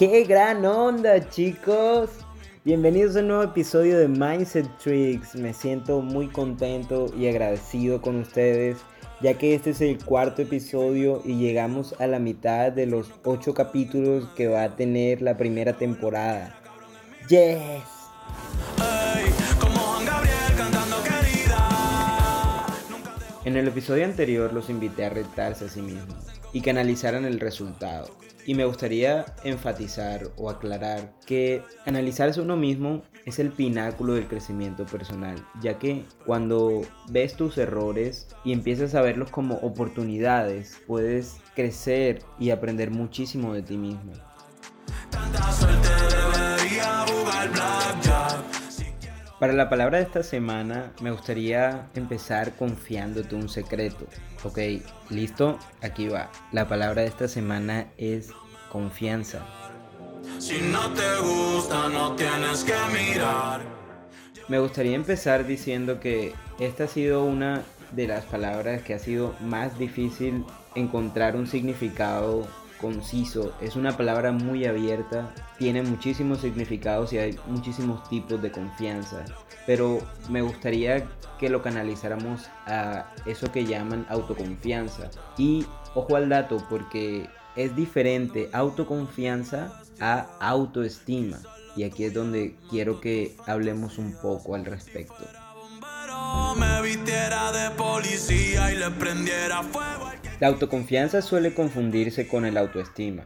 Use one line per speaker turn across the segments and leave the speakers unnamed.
¡Qué gran onda, chicos! Bienvenidos a un nuevo episodio de Mindset Tricks. Me siento muy contento y agradecido con ustedes, ya que este es el cuarto episodio y llegamos a la mitad de los ocho capítulos que va a tener la primera temporada. ¡Yes! En el episodio anterior los invité a retarse a sí mismos y que analizaran el resultado. Y me gustaría enfatizar o aclarar que analizarse uno mismo es el pináculo del crecimiento personal, ya que cuando ves tus errores y empiezas a verlos como oportunidades, puedes crecer y aprender muchísimo de ti mismo. Para la palabra de esta semana me gustaría empezar confiándote un secreto. Ok, listo, aquí va. La palabra de esta semana es confianza. Si no te gusta, no tienes que mirar. Me gustaría empezar diciendo que esta ha sido una de las palabras que ha sido más difícil encontrar un significado conciso, es una palabra muy abierta, tiene muchísimos significados y hay muchísimos tipos de confianza, pero me gustaría que lo canalizáramos a eso que llaman autoconfianza. Y ojo al dato porque es diferente autoconfianza a autoestima. Y aquí es donde quiero que hablemos un poco al respecto. La autoconfianza suele confundirse con el autoestima,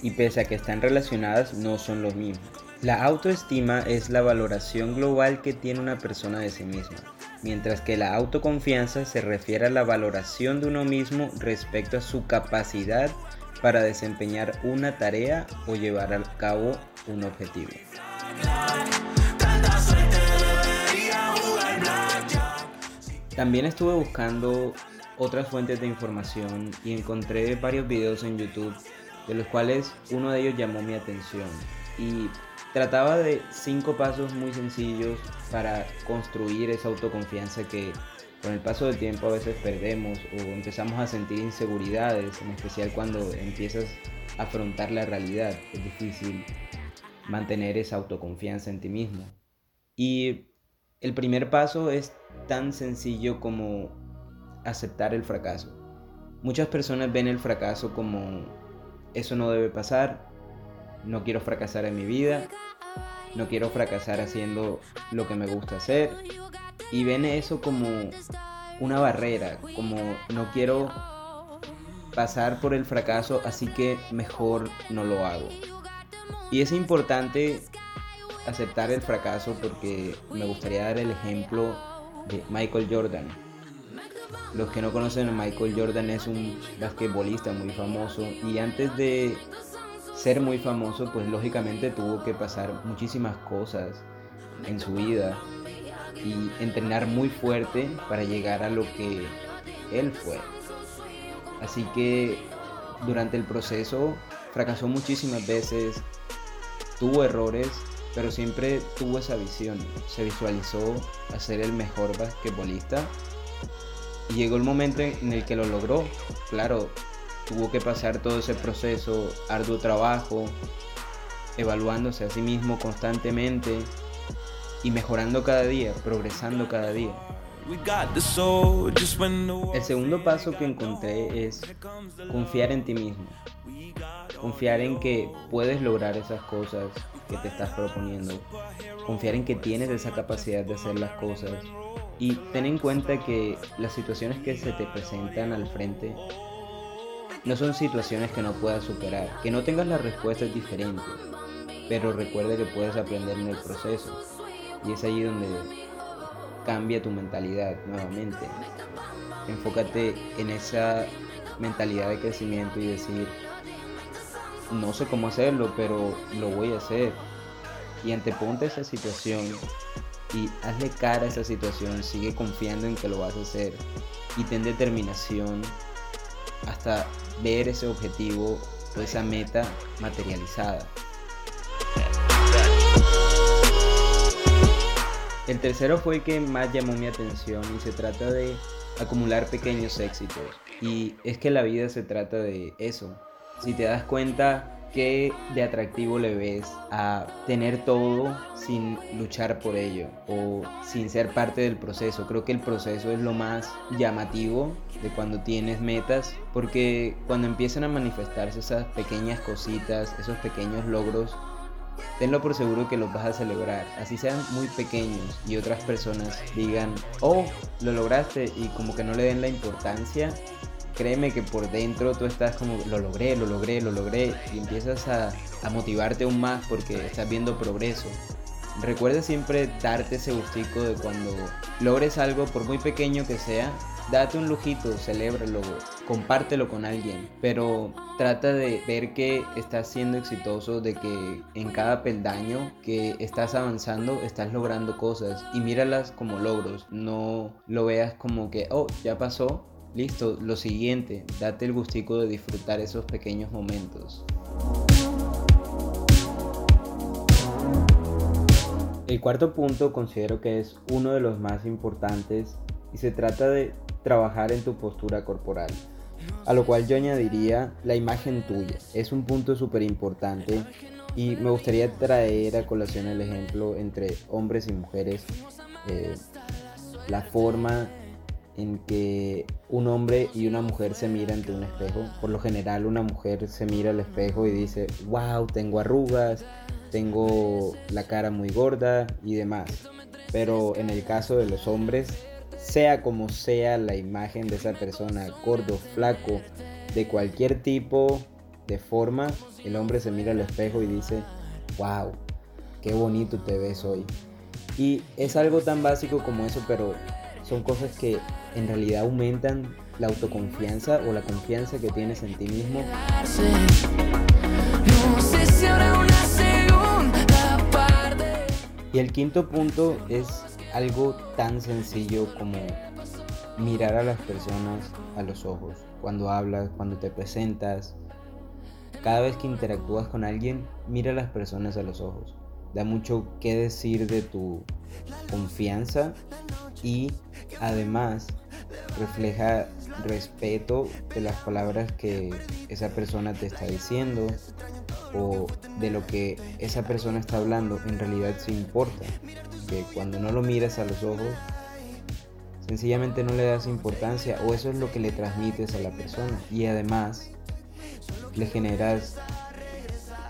y pese a que están relacionadas, no son lo mismo. La autoestima es la valoración global que tiene una persona de sí misma, mientras que la autoconfianza se refiere a la valoración de uno mismo respecto a su capacidad para desempeñar una tarea o llevar a cabo un objetivo. También estuve buscando otras fuentes de información y encontré varios videos en YouTube de los cuales uno de ellos llamó mi atención y trataba de cinco pasos muy sencillos para construir esa autoconfianza que con el paso del tiempo a veces perdemos o empezamos a sentir inseguridades, en especial cuando empiezas a afrontar la realidad. Es difícil mantener esa autoconfianza en ti mismo. Y el primer paso es tan sencillo como aceptar el fracaso. Muchas personas ven el fracaso como eso no debe pasar, no quiero fracasar en mi vida, no quiero fracasar haciendo lo que me gusta hacer y ven eso como una barrera, como no quiero pasar por el fracaso, así que mejor no lo hago. Y es importante aceptar el fracaso porque me gustaría dar el ejemplo de Michael Jordan. Los que no conocen a Michael Jordan es un basquetbolista muy famoso y antes de ser muy famoso pues lógicamente tuvo que pasar muchísimas cosas en su vida y entrenar muy fuerte para llegar a lo que él fue. Así que durante el proceso fracasó muchísimas veces, tuvo errores, pero siempre tuvo esa visión, se visualizó a ser el mejor basquetbolista llegó el momento en el que lo logró. Claro, tuvo que pasar todo ese proceso, arduo trabajo, evaluándose a sí mismo constantemente y mejorando cada día, progresando cada día. El segundo paso que encontré es confiar en ti mismo. Confiar en que puedes lograr esas cosas que te estás proponiendo. Confiar en que tienes esa capacidad de hacer las cosas y ten en cuenta que las situaciones que se te presentan al frente no son situaciones que no puedas superar. Que no tengas las respuestas diferentes, pero recuerda que puedes aprender en el proceso. Y es ahí donde cambia tu mentalidad nuevamente. Enfócate en esa mentalidad de crecimiento y decir, no sé cómo hacerlo, pero lo voy a hacer. Y anteponte esa situación y hazle cara a esa situación, sigue confiando en que lo vas a hacer y ten determinación hasta ver ese objetivo o esa meta materializada. El tercero fue el que más llamó mi atención y se trata de acumular pequeños éxitos. Y es que la vida se trata de eso. Si te das cuenta, ¿qué de atractivo le ves a tener todo sin luchar por ello o sin ser parte del proceso? Creo que el proceso es lo más llamativo de cuando tienes metas, porque cuando empiezan a manifestarse esas pequeñas cositas, esos pequeños logros, tenlo por seguro que los vas a celebrar, así sean muy pequeños y otras personas digan, oh, lo lograste y como que no le den la importancia, créeme que por dentro tú estás como, lo logré, lo logré, lo logré y empiezas a, motivarte aún más porque estás viendo progreso. Recuerda siempre darte ese gustico de cuando logres algo, por muy pequeño que sea, date un lujito, celébralo, compártelo con alguien, pero trata de ver que estás siendo exitoso, de que en cada peldaño que estás avanzando estás logrando cosas y míralas como logros, no lo veas como que, oh, ya pasó, listo, lo siguiente, date el gustico de disfrutar esos pequeños momentos. El cuarto punto considero que es uno de los más importantes y se trata de trabajar en tu postura corporal. A lo cual yo añadiría la imagen tuya. Es un punto súper importante y me gustaría traer a colación el ejemplo entre hombres y mujeres. Eh, la forma en que un hombre y una mujer se miran ante un espejo. Por lo general una mujer se mira al espejo y dice, wow, tengo arrugas, tengo la cara muy gorda y demás. Pero en el caso de los hombres sea como sea la imagen de esa persona, gordo, flaco, de cualquier tipo de forma, el hombre se mira al espejo y dice, wow, qué bonito te ves hoy. Y es algo tan básico como eso, pero son cosas que en realidad aumentan la autoconfianza o la confianza que tienes en ti mismo. Y el quinto punto es algo tan sencillo como mirar a las personas a los ojos. Cuando hablas, cuando te presentas, cada vez que interactúas con alguien, mira a las personas a los ojos. Da mucho que decir de tu confianza y además refleja respeto de las palabras que esa persona te está diciendo o de lo que esa persona está hablando en realidad sí importa. Que cuando no lo miras a los ojos, sencillamente no le das importancia o eso es lo que le transmites a la persona. Y además le generas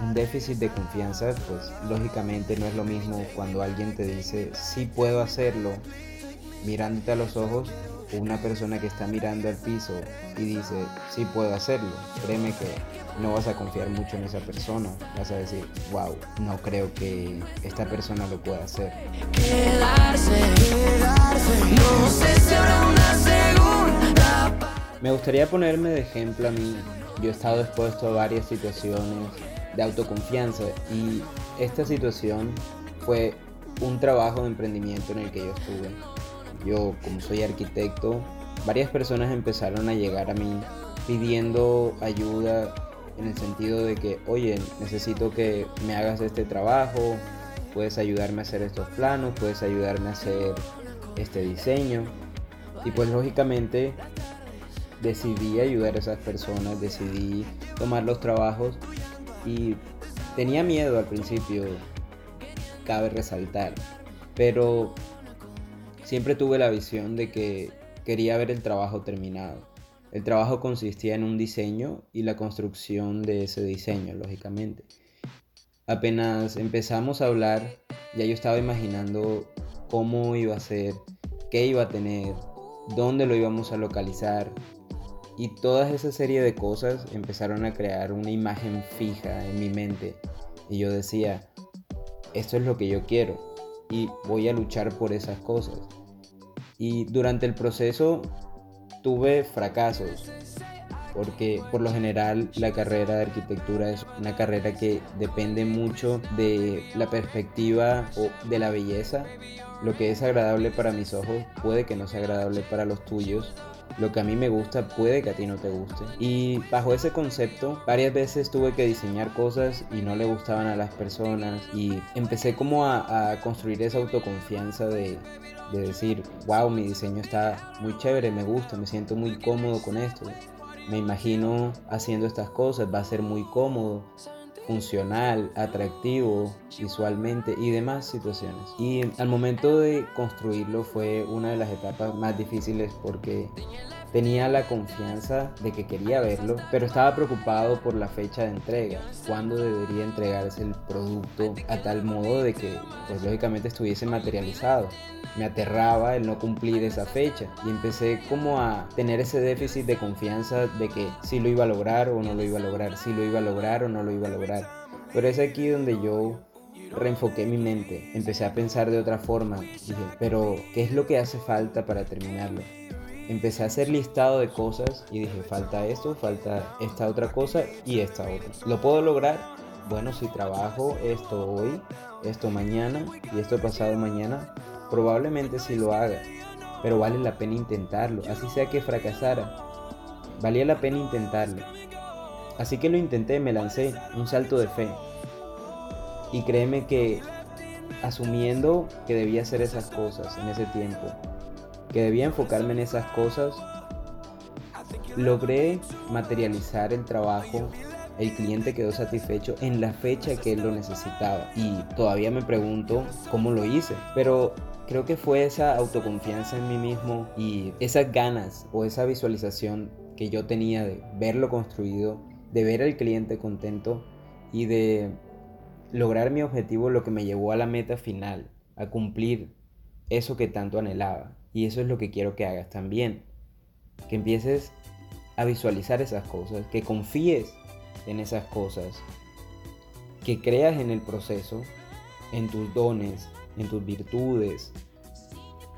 un déficit de confianza, pues lógicamente no es lo mismo cuando alguien te dice sí puedo hacerlo mirándote a los ojos una persona que está mirando al piso y dice sí puedo hacerlo. Créeme que no vas a confiar mucho en esa persona. Vas a decir, wow, no creo que esta persona lo pueda hacer. Me gustaría ponerme de ejemplo a mí. Yo he estado expuesto a varias situaciones de autoconfianza y esta situación fue un trabajo de emprendimiento en el que yo estuve. Yo, como soy arquitecto, varias personas empezaron a llegar a mí pidiendo ayuda en el sentido de que, oye, necesito que me hagas este trabajo, puedes ayudarme a hacer estos planos, puedes ayudarme a hacer este diseño. Y pues lógicamente decidí ayudar a esas personas, decidí tomar los trabajos y tenía miedo al principio, cabe resaltar, pero siempre tuve la visión de que quería ver el trabajo terminado. El trabajo consistía en un diseño y la construcción de ese diseño, lógicamente. Apenas empezamos a hablar, ya yo estaba imaginando cómo iba a ser, qué iba a tener, dónde lo íbamos a localizar. Y toda esa serie de cosas empezaron a crear una imagen fija en mi mente. Y yo decía, esto es lo que yo quiero y voy a luchar por esas cosas. Y durante el proceso tuve fracasos, porque por lo general la carrera de arquitectura es una carrera que depende mucho de la perspectiva o de la belleza. Lo que es agradable para mis ojos puede que no sea agradable para los tuyos. Lo que a mí me gusta puede que a ti no te guste. Y bajo ese concepto, varias veces tuve que diseñar cosas y no le gustaban a las personas. Y empecé como a, construir esa autoconfianza de, de decir, wow, mi diseño está muy chévere, me gusta, me siento muy cómodo con esto. Me imagino haciendo estas cosas, va a ser muy cómodo. Funcional, atractivo visualmente y demás situaciones. Y al momento de construirlo fue una de las etapas más difíciles porque Tenía la confianza de que quería verlo, pero estaba preocupado por la fecha de entrega, cuándo debería entregarse el producto a tal modo de que, pues lógicamente, estuviese materializado. Me aterraba el no cumplir esa fecha y empecé como a tener ese déficit de confianza de que si lo iba a lograr o no lo iba a lograr, si lo iba a lograr o no lo iba a lograr. Pero es aquí donde yo reenfoqué mi mente, empecé a pensar de otra forma. Dije, pero ¿qué es lo que hace falta para terminarlo? Empecé a hacer listado de cosas y dije, falta esto, falta esta otra cosa y esta otra. ¿Lo puedo lograr? Bueno, si trabajo esto hoy, esto mañana y esto pasado mañana, probablemente sí lo haga. Pero vale la pena intentarlo, así sea que fracasara. Valía la pena intentarlo. Así que lo intenté, me lancé, un salto de fe. Y créeme que asumiendo que debía hacer esas cosas en ese tiempo, que debía enfocarme en esas cosas, logré materializar el trabajo, el cliente quedó satisfecho en la fecha que él lo necesitaba y todavía me pregunto cómo lo hice, pero creo que fue esa autoconfianza en mí mismo y esas ganas o esa visualización que yo tenía de verlo construido, de ver al cliente contento y de lograr mi objetivo lo que me llevó a la meta final, a cumplir eso que tanto anhelaba. Y eso es lo que quiero que hagas también. Que empieces a visualizar esas cosas, que confíes en esas cosas, que creas en el proceso, en tus dones, en tus virtudes,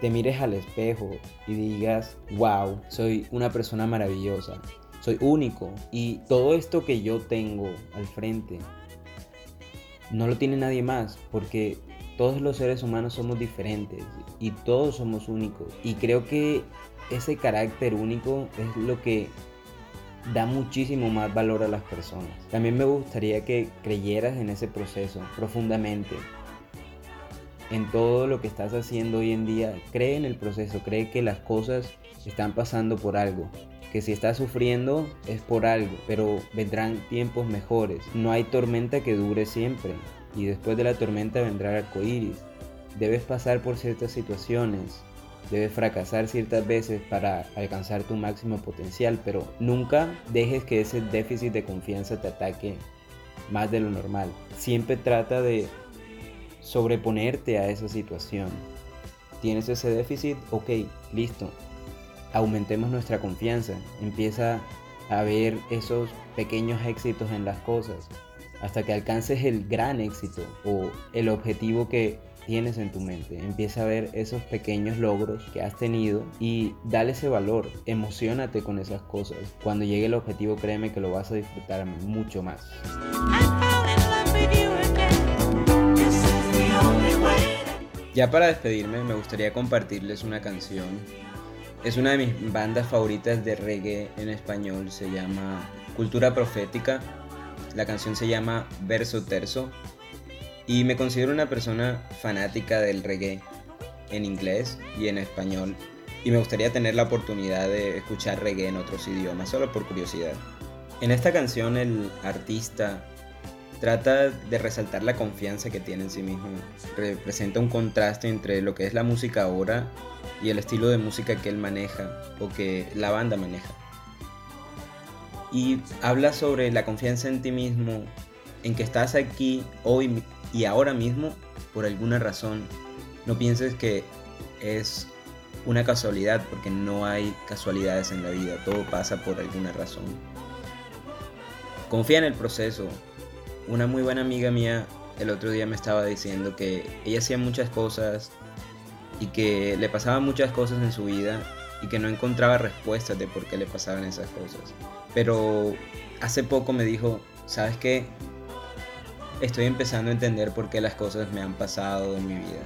te mires al espejo y digas, wow, soy una persona maravillosa, soy único y todo esto que yo tengo al frente no lo tiene nadie más porque todos los seres humanos somos diferentes y todos somos únicos. Y creo que ese carácter único es lo que da muchísimo más valor a las personas. También me gustaría que creyeras en ese proceso profundamente. En todo lo que estás haciendo hoy en día, cree en el proceso, cree que las cosas están pasando por algo. Que si estás sufriendo es por algo, pero vendrán tiempos mejores. No hay tormenta que dure siempre y después de la tormenta vendrá el. Debes pasar por ciertas situaciones, debes fracasar ciertas veces para alcanzar tu máximo potencial, pero nunca dejes que ese déficit de confianza te ataque más de lo normal. Siempre trata de sobreponerte a esa situación. ¿Tienes ese déficit? Ok, listo. Aumentemos nuestra confianza. Empieza a ver esos pequeños éxitos en las cosas hasta que alcances el gran éxito o el objetivo que tienes en tu mente. Empieza a ver esos pequeños logros que has tenido y dale ese valor. Emocionate con esas cosas. Cuando llegue el objetivo, créeme que lo vas a disfrutar mucho más. Ya para despedirme, me gustaría compartirles una canción. Es una de mis bandas favoritas de reggae en español. Se llama Cultura Profética la canción se llama Verso Terzo y me considero una persona fanática del reggae en inglés y en español y me gustaría tener la oportunidad de escuchar reggae en otros idiomas, solo por curiosidad. En esta canción el artista trata de resaltar la confianza que tiene en sí mismo. Representa un contraste entre lo que es la música ahora y el estilo de música que él maneja o que la banda maneja y habla sobre la confianza en ti mismo, en que estás aquí hoy y ahora mismo por alguna razón. No pienses que es una casualidad, porque no hay casualidades en la vida, todo pasa por alguna razón. Confía en el proceso. Una muy buena amiga mía el otro día me estaba diciendo que ella hacía muchas cosas y que le pasaban muchas cosas en su vida y que no encontraba respuestas de por qué le pasaban esas cosas. Pero hace poco me dijo, ¿sabes qué? Estoy empezando a entender por qué las cosas me han pasado en mi vida.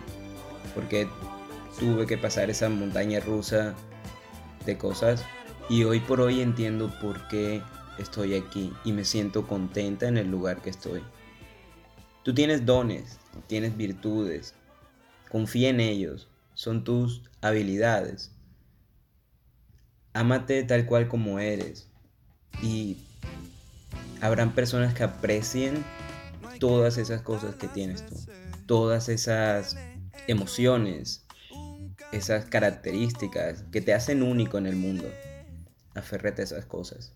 Porque tuve que pasar esa montaña rusa de cosas. Y hoy por hoy entiendo por qué estoy aquí y me siento contenta en el lugar que estoy. Tú tienes dones, tienes virtudes. Confía en ellos. Son tus habilidades. Ámate tal cual como eres y habrán personas que aprecien todas esas cosas que tienes tú, todas esas emociones, esas características que te hacen único en el mundo. Aférrate a esas cosas.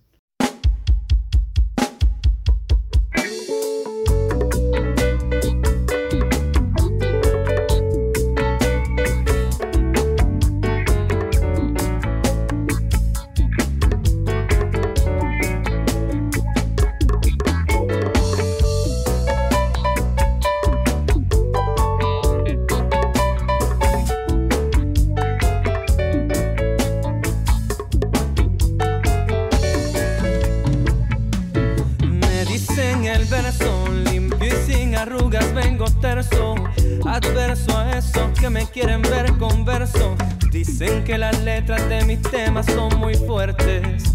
Esos que me quieren ver converso. Dicen que las letras de mis temas son muy fuertes.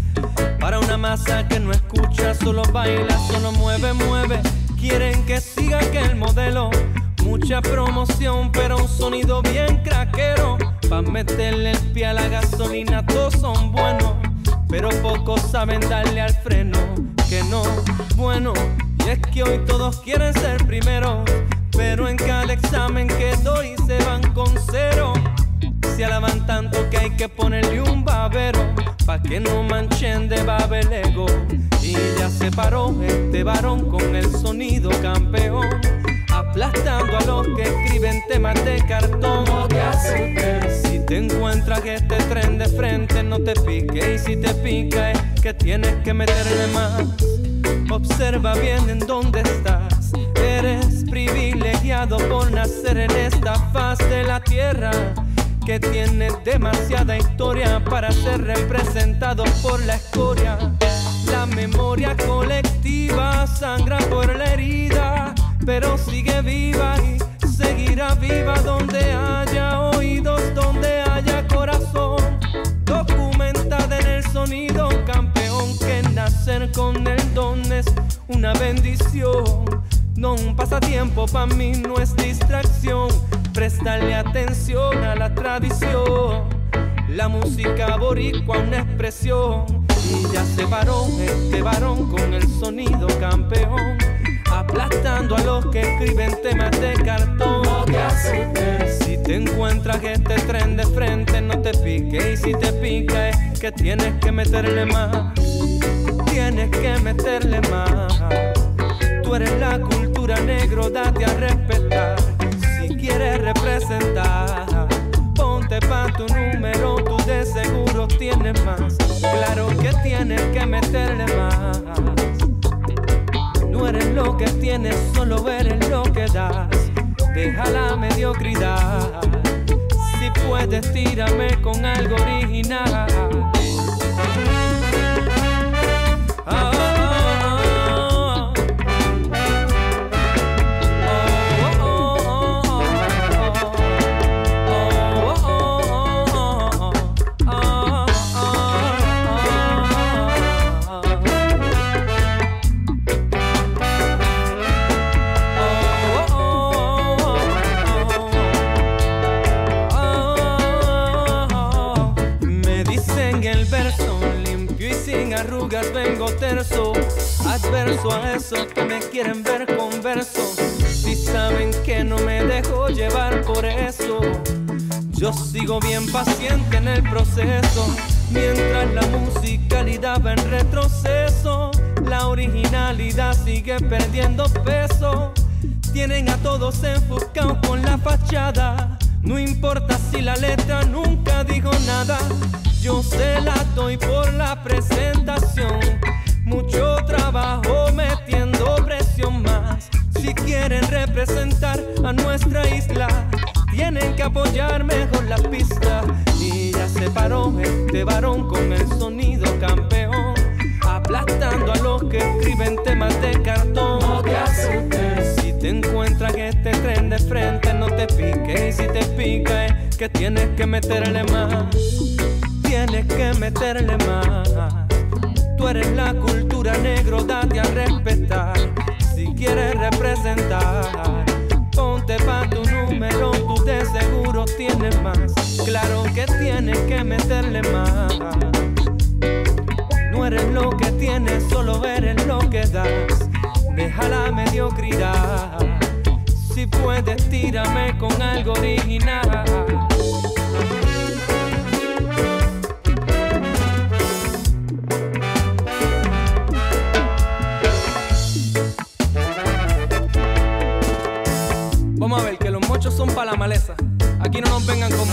Para una masa que no escucha, solo baila, solo mueve, mueve. Quieren que siga aquel modelo. Mucha promoción, pero un sonido bien craquero. Pa' meterle el pie a la gasolina, todos son buenos. Pero pocos saben darle al freno. Que no, bueno, y es que hoy todos quieren ser primeros pero en cada examen que doy se van con cero. Se alaban tanto que hay que ponerle un babero, pa' que no manchen de babel ego. Y ya se paró este varón con el sonido campeón, aplastando a los que escriben temas de cartón. Si te encuentras este tren de frente, no te pique, y si te pica es que tienes que meterle más. Observa bien en dónde estás. Eres privilegiado por nacer en esta faz de la tierra que tiene demasiada historia para ser representado por la escoria. La memoria colectiva sangra por la herida, pero sigue viva y seguirá viva donde haya oídos, donde haya corazón. Documentada en el sonido campeón que nacer con el don es una bendición. No un pasatiempo para mí, no es distracción. Prestarle atención a la tradición. La música boricua, una expresión. Y ya se paró este varón con el sonido campeón. Aplastando a los que escriben temas de cartón. Si te encuentras este tren de frente, no te pique. Y si te pica, es que tienes que meterle más. Tienes que meterle más. Tú eres la cultura negro, date a respetar. Si quieres representar, ponte pa' tu número, tú de seguro tienes más. Claro que tienes que meterle más. No eres lo que tienes, solo eres lo que das. Deja la mediocridad. Si puedes, tírame con algo original. Adverso a esos que me quieren ver converso. Si saben que no me dejo llevar por eso, yo sigo bien paciente en el proceso. Mientras la musicalidad va en retroceso, la originalidad sigue perdiendo peso. Tienen a todos enfocados con la fachada. No importa si la letra nunca dijo nada, yo se la doy por la presentación. Mucho trabajo metiendo presión más. Si quieren representar a nuestra isla, tienen que apoyar mejor la pista. Y ya se paró este varón con el sonido campeón, aplastando a los que escriben temas de cartón. Si te encuentras este tren de frente, no te pique. Y si te pica, es que tienes que meterle más. Tienes que meterle más. Tú eres la cultura negro, date a respetar. Si quieres representar, ponte pa' tu número, tú de seguro tienes más. Claro que tienes que meterle más. No eres lo que tienes, solo eres lo que das. deja la mediocridad. Si puedes, tírame con algo original. Son para la maleza. Aquí no nos vengan con